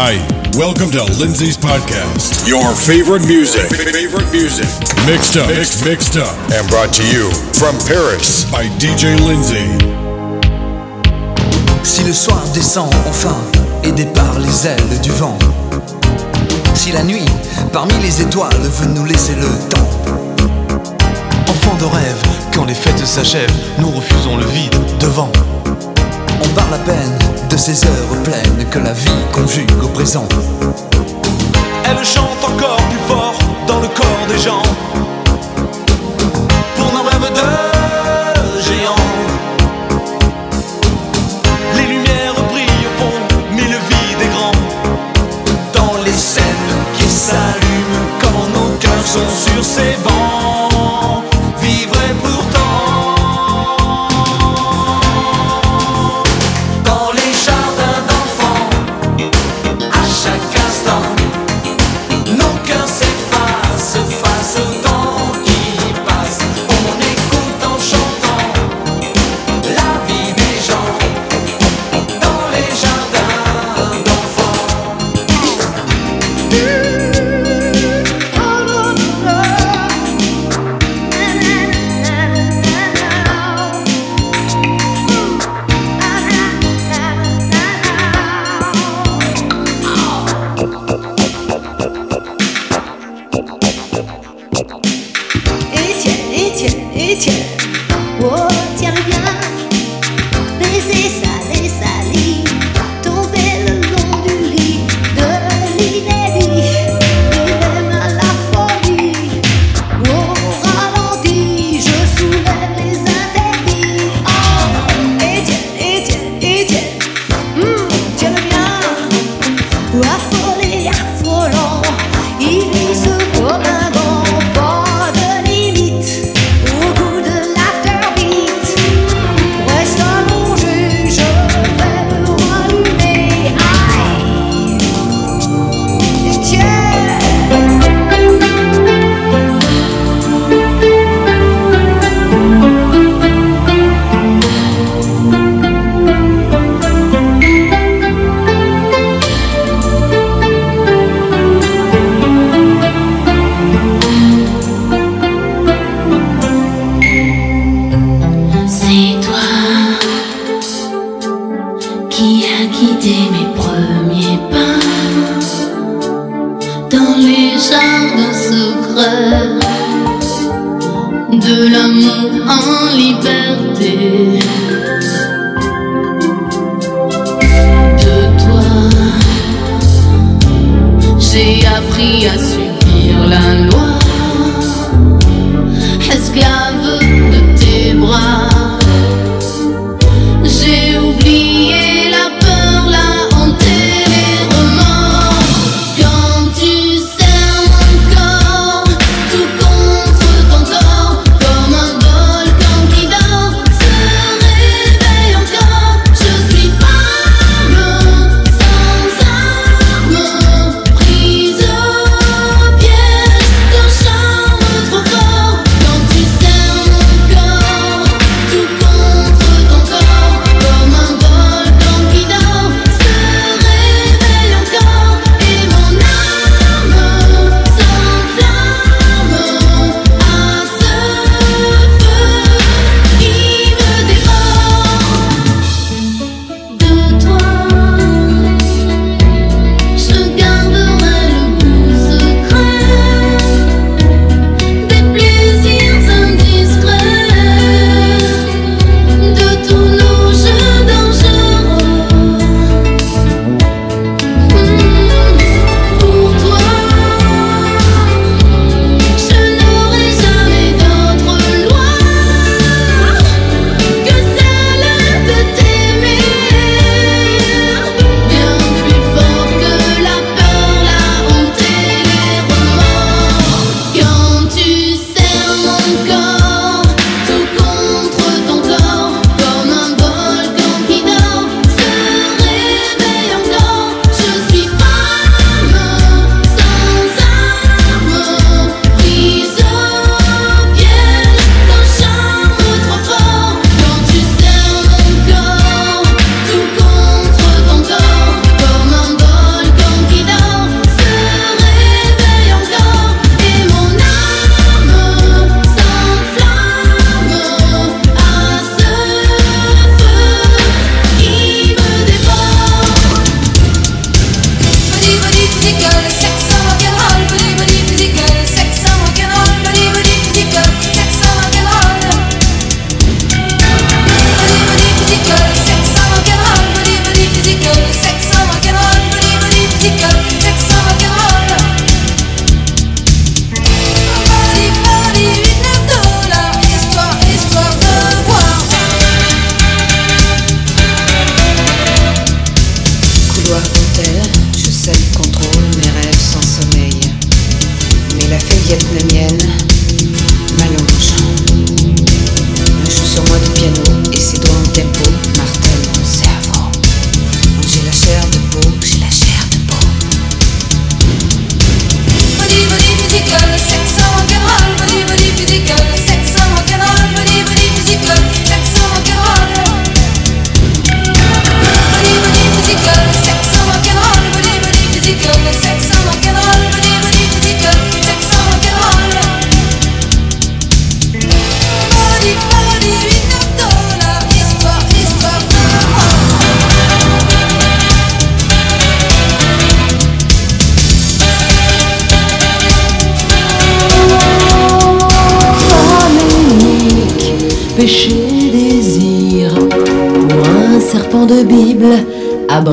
Hi, welcome to Lindsay's podcast. Your favorite music, favorite music, mixed up, mixed, mixed up, and brought to you from Paris by DJ Lindsay. Si le soir descend enfin, aidé par les ailes du vent. Si la nuit, parmi les étoiles, veut nous laisser le temps. Enfant de rêve, quand les fêtes s'achèvent, nous refusons le vide devant. On parle à peine de ces heures pleines que la vie conjugue au présent. Elle chante encore plus fort dans le corps des gens. Pour nos rêves de géants. Les lumières brillent au fond, mais le vide est grand. Dans les scènes qui s'allument quand nos cœurs sont sur ces bancs.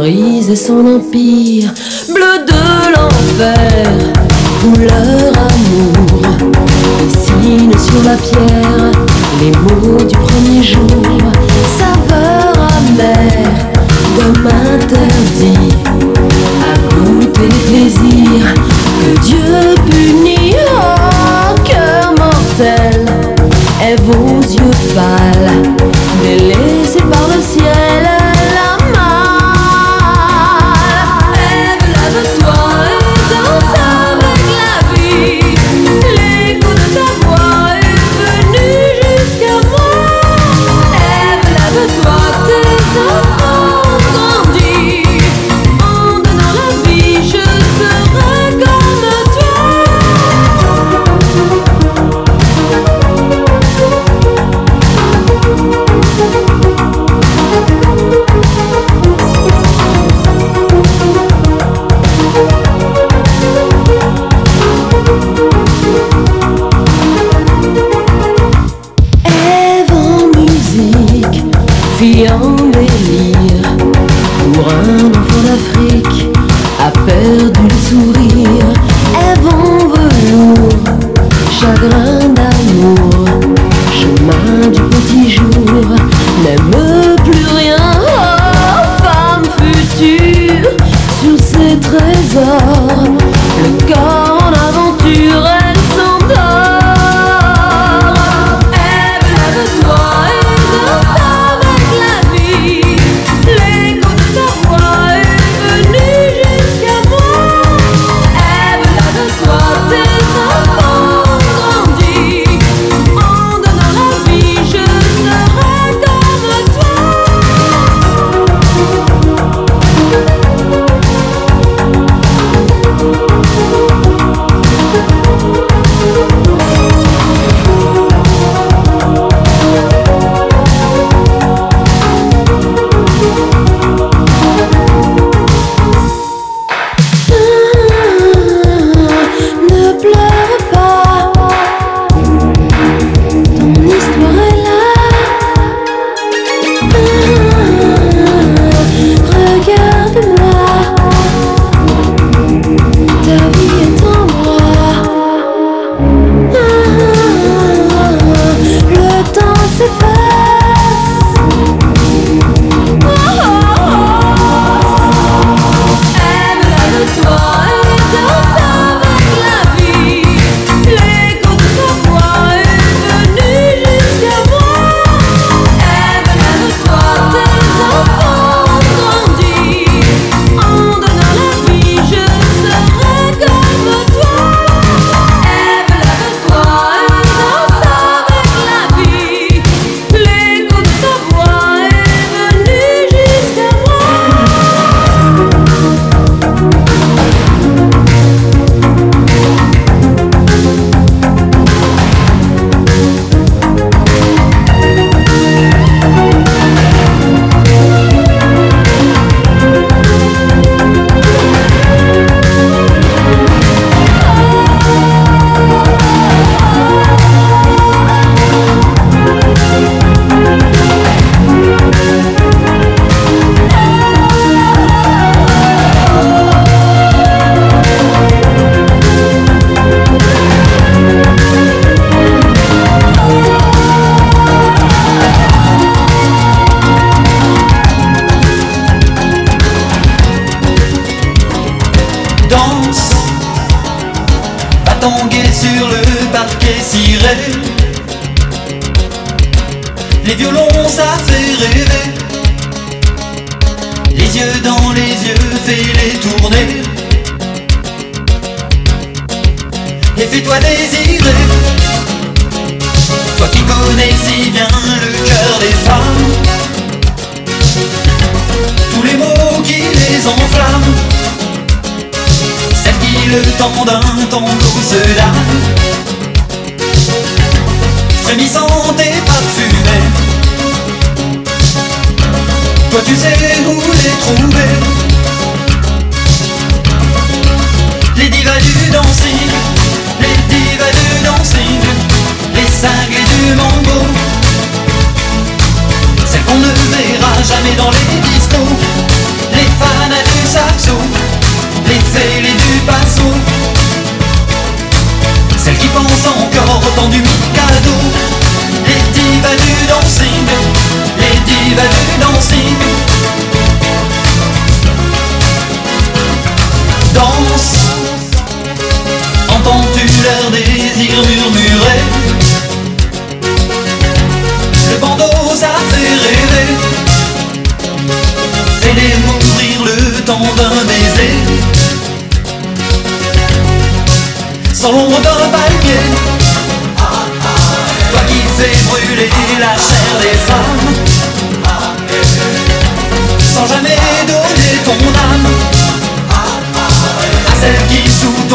et son empire, bleu de l'enfer, couleur amour, dessine sur la pierre.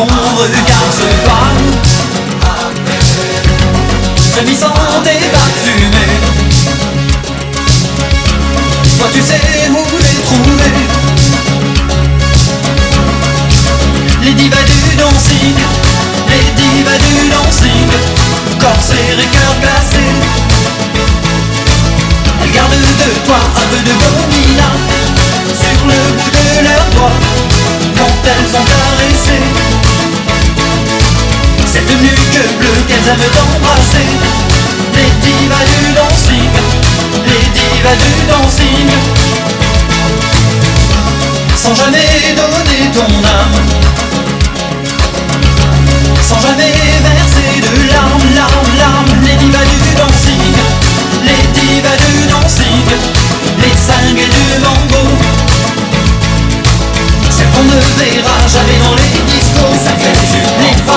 sombre lucarne se pâte Frémissante et parfumée. Toi tu sais où les trouver Les divas du dancing Les divas du dancing. Corps serré, cœur glacé. Elles gardent de toi un peu de gomina Sur le bout de leurs doigts Quand elles ont caressé devenu que bleu qu'elles aiment embrasser. Les divas du dancing, les divas du dancing. Sans jamais donner ton âme, sans jamais verser de larmes, larmes, larmes. Les divas du dancing, les divas du dancing, les cinglés du mango. Celles qu'on ne verra jamais dans les discours, celles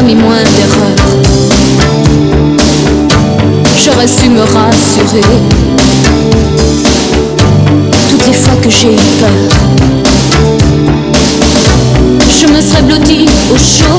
commis moins d'erreurs. J'aurais su me rassurer toutes les fois que j'ai eu peur. Je me serais blottie au chaud.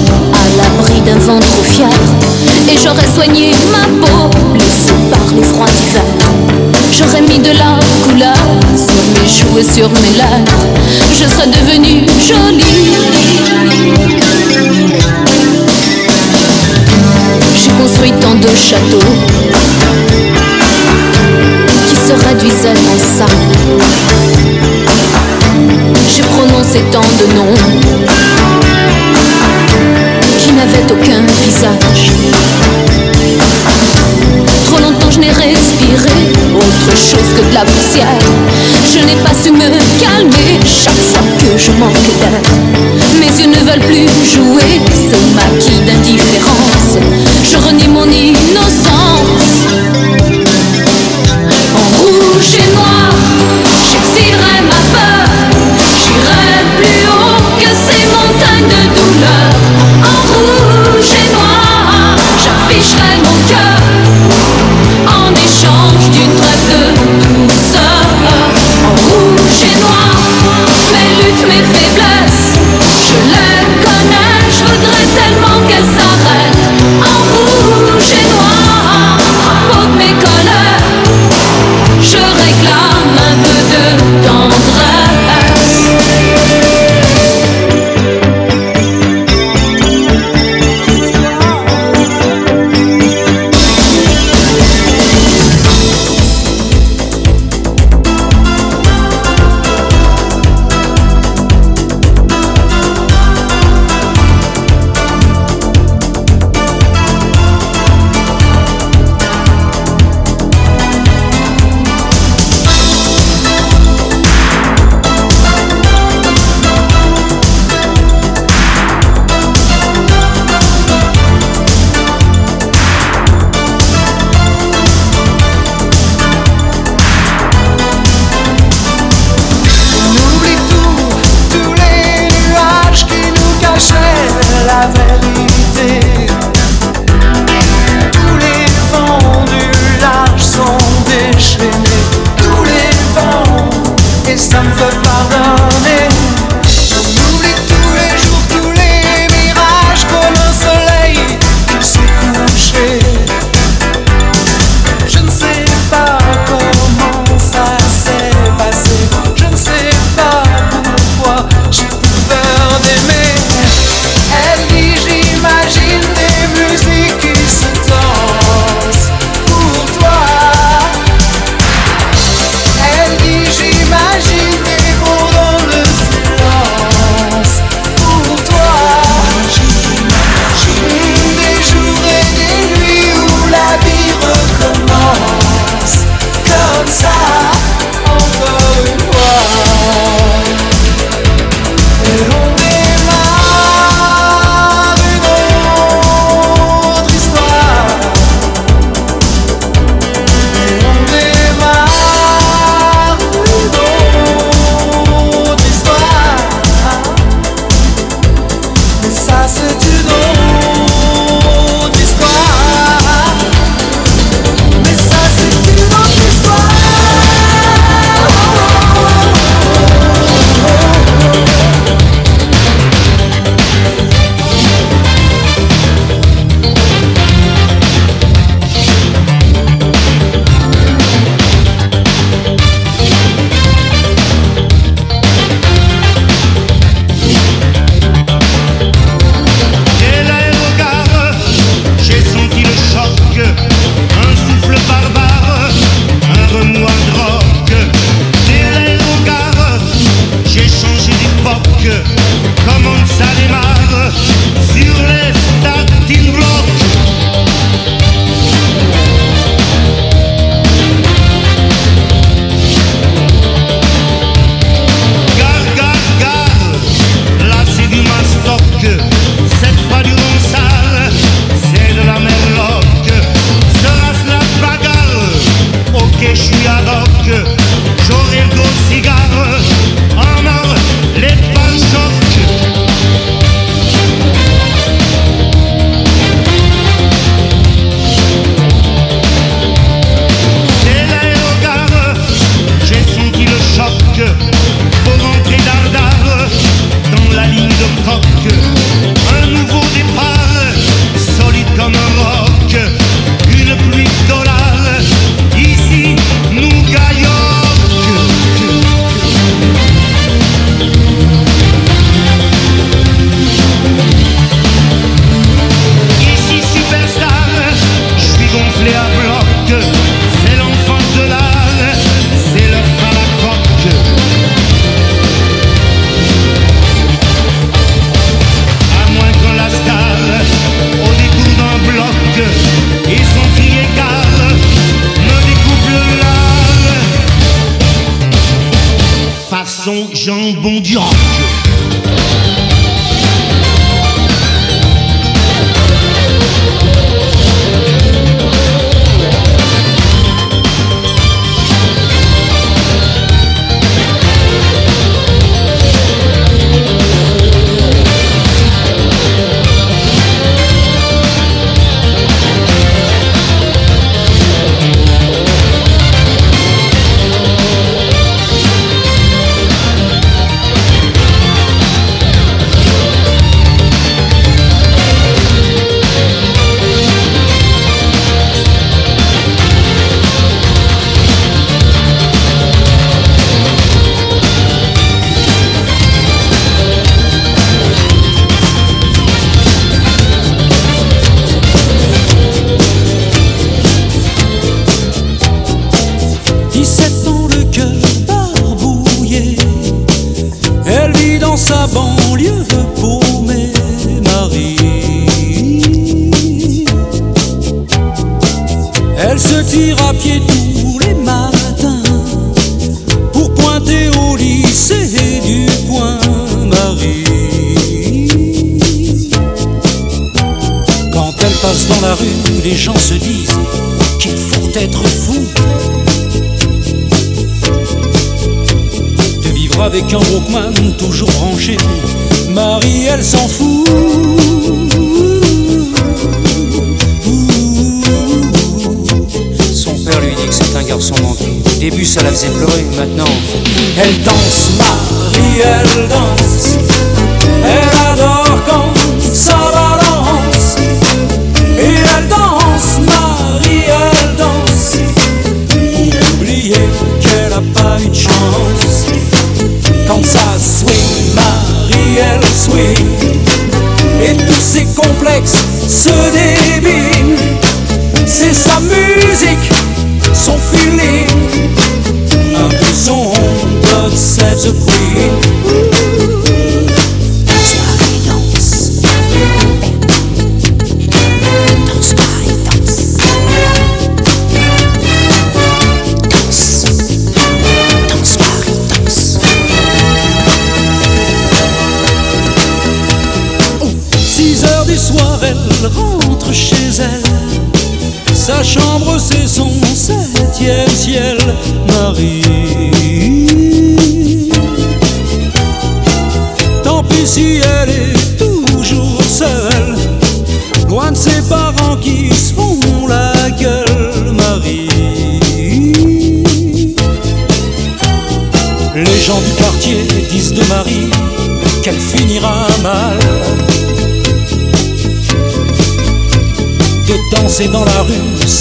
façon jambon du.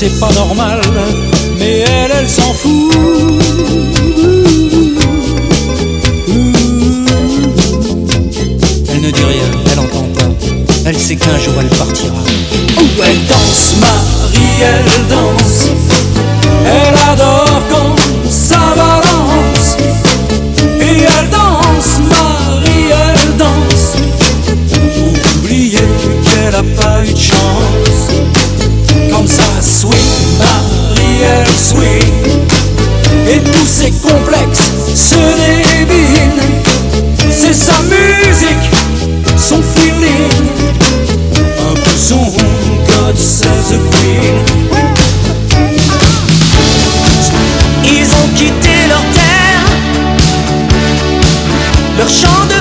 c'est pas normal, mais elle, elle s'en fout. Elle ne dit rien, elle entend pas, elle sait qu'un jour elle partira. Oh, elle danse, Marie, elle danse, elle adore. c'est complexe, ce débile. C'est sa musique, son feeling. Un peu son God Save the Queen. Ils ont quitté leur terre, leur champ de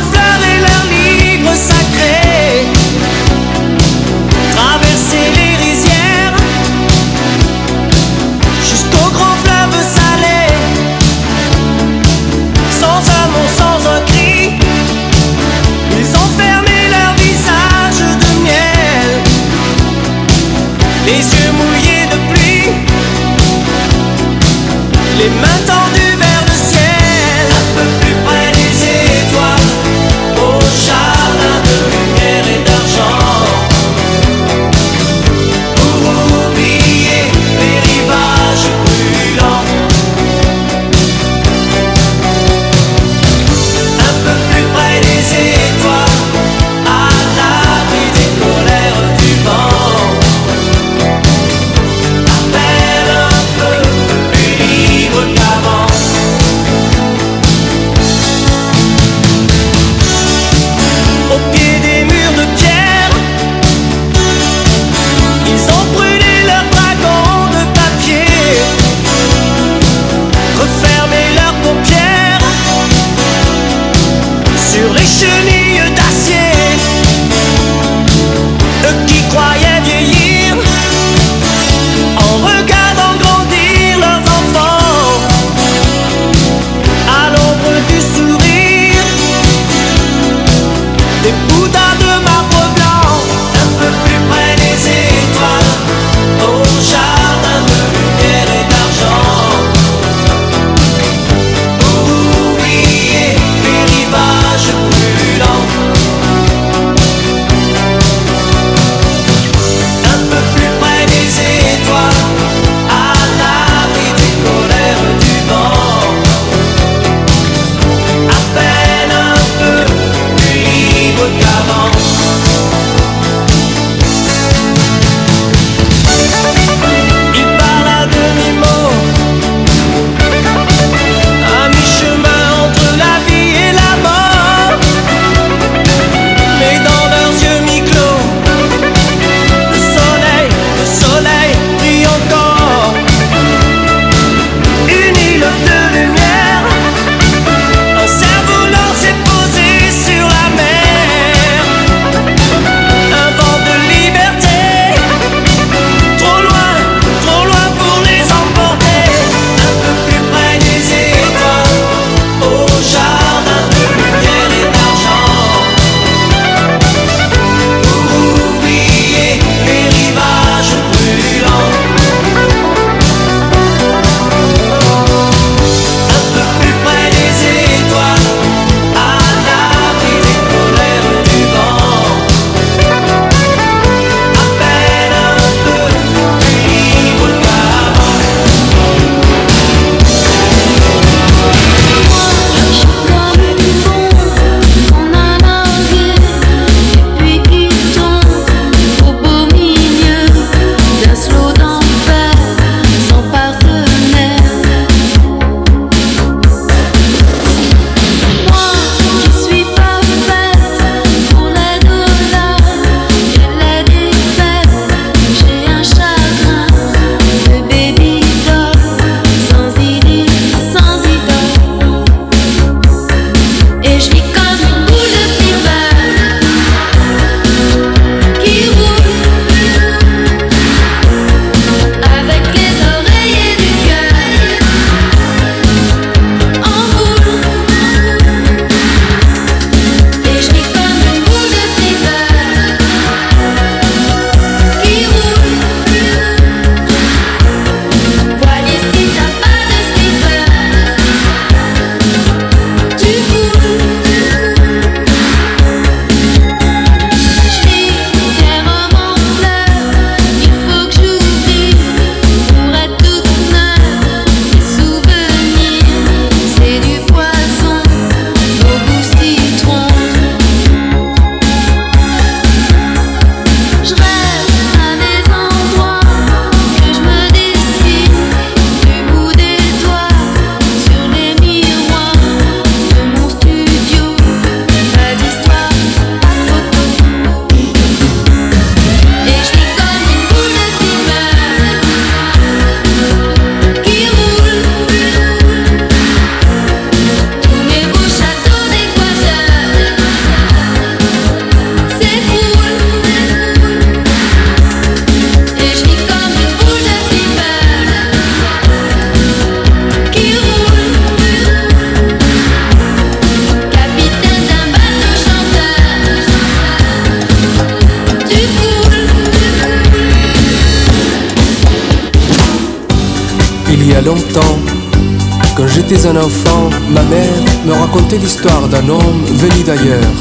racontait l'histoire d'un homme venu d'ailleurs,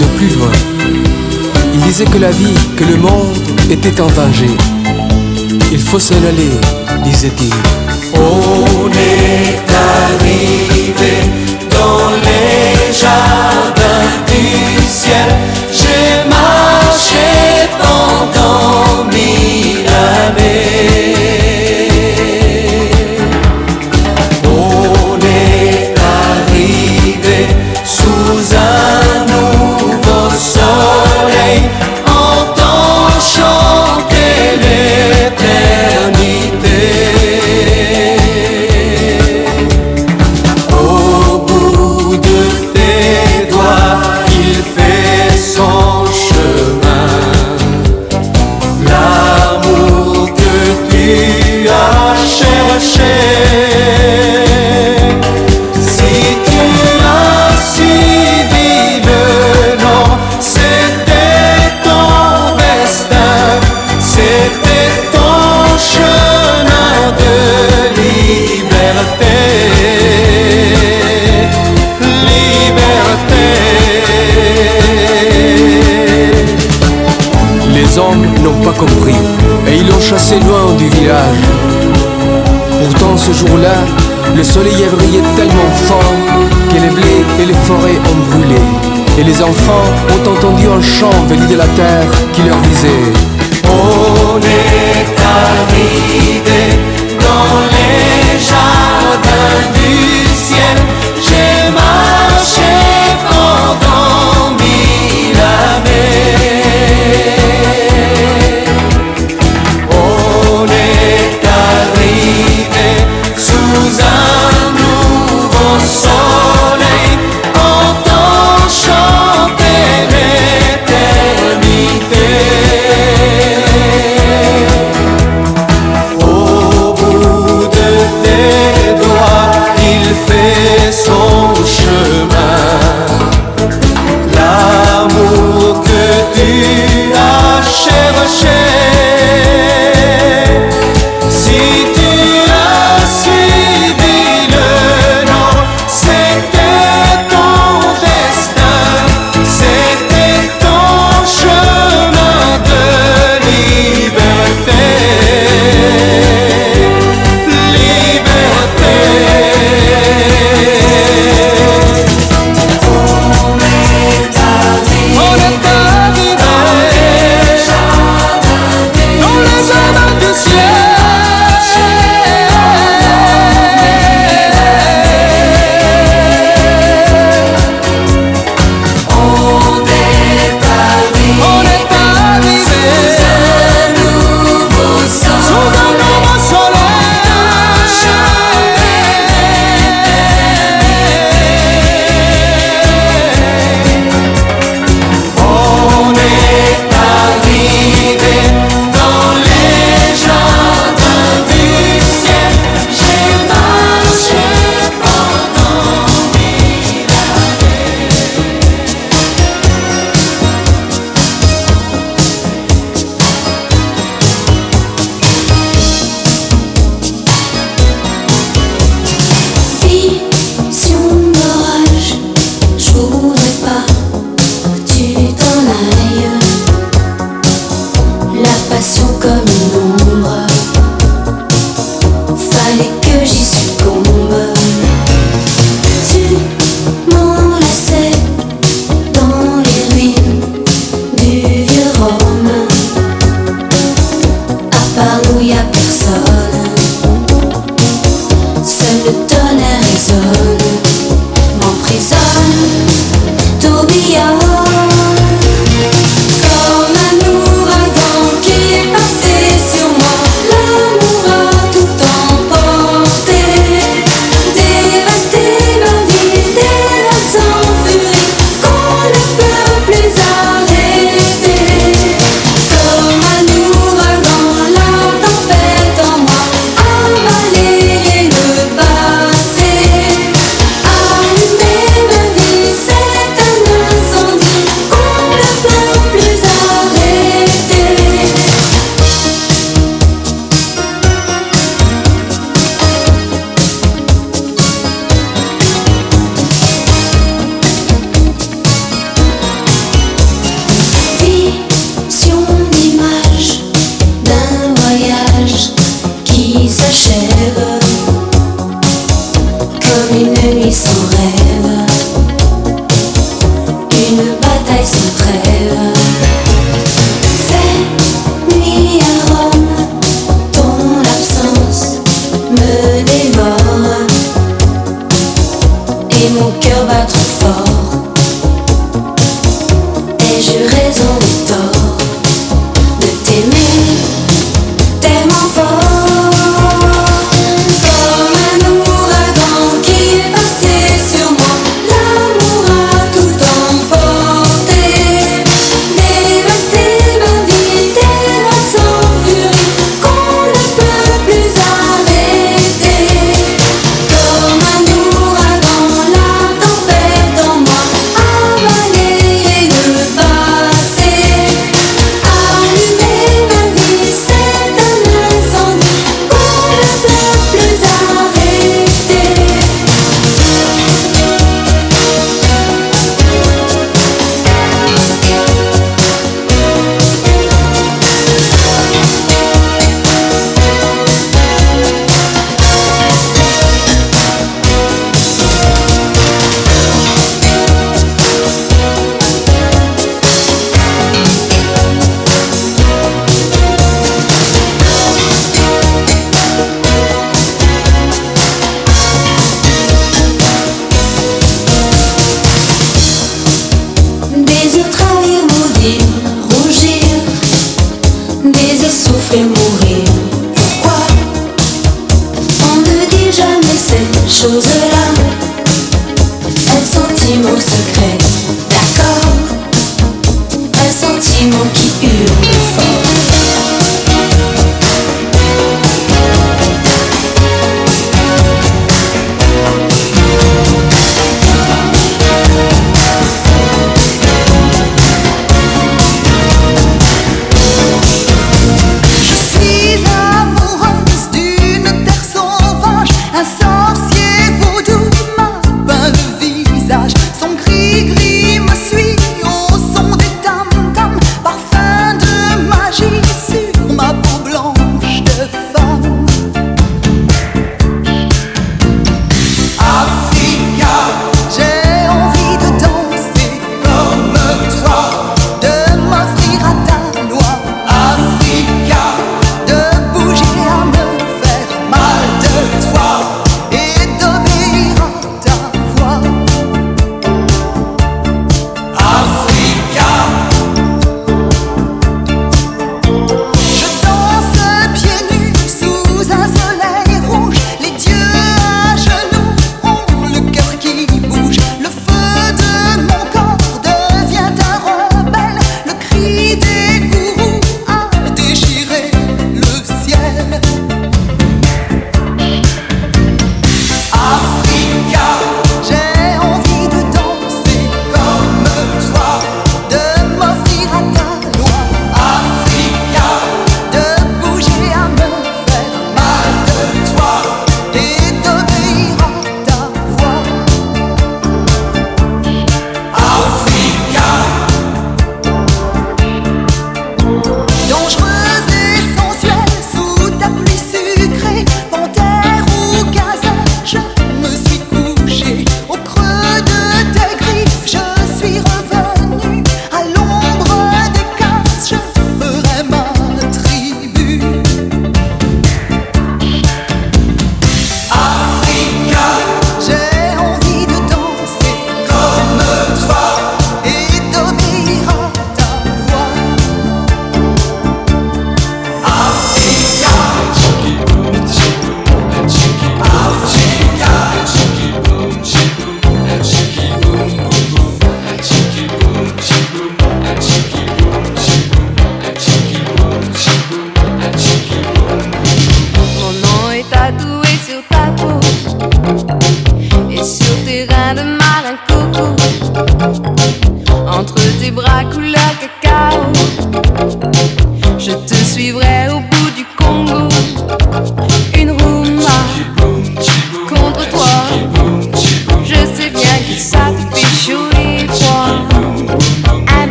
de plus loin. Il disait que la vie, que le monde était en danger. Il faut s'en aller, disait-il. Le soleil a brillé tellement fort que les blés et les forêts ont brûlé. Et les enfants ont entendu un chant venu de la terre qui leur disait On est arrivé dans les jardins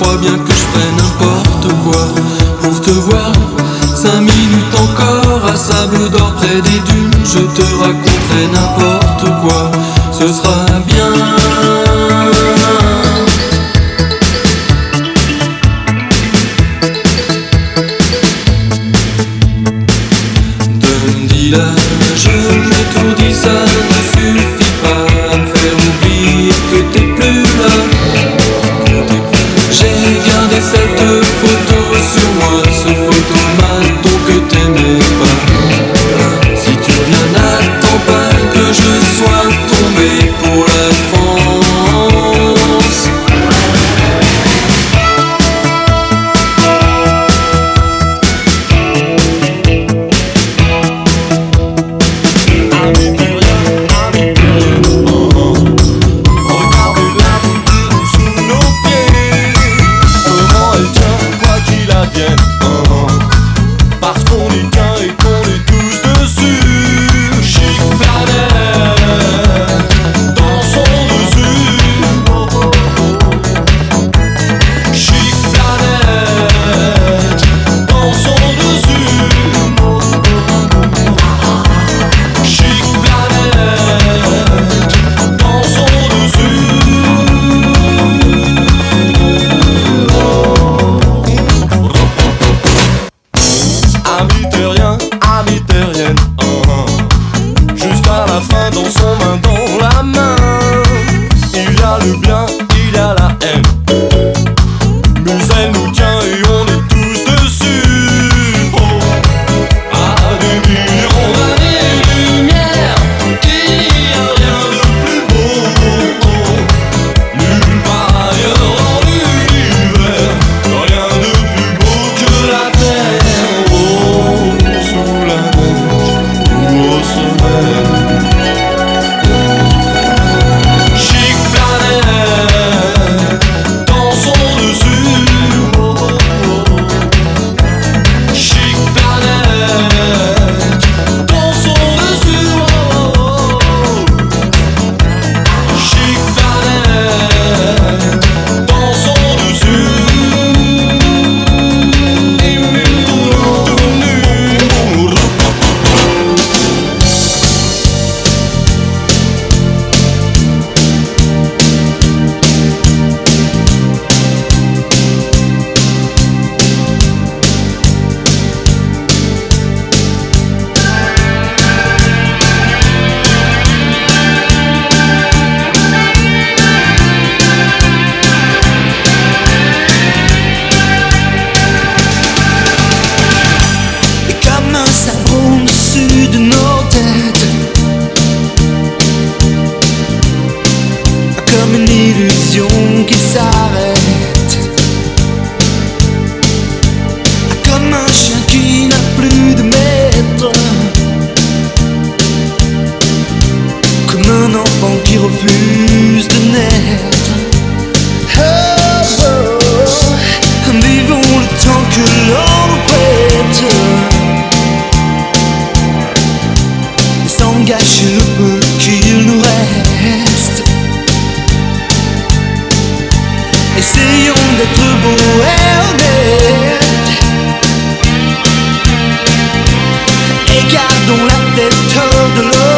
crois bien que je ferai n'importe quoi pour te voir. Cinq minutes encore à sable d'or près des dunes, je te raconterai n'importe quoi. Ce sera bien. Et gardons la tête hors de l'eau.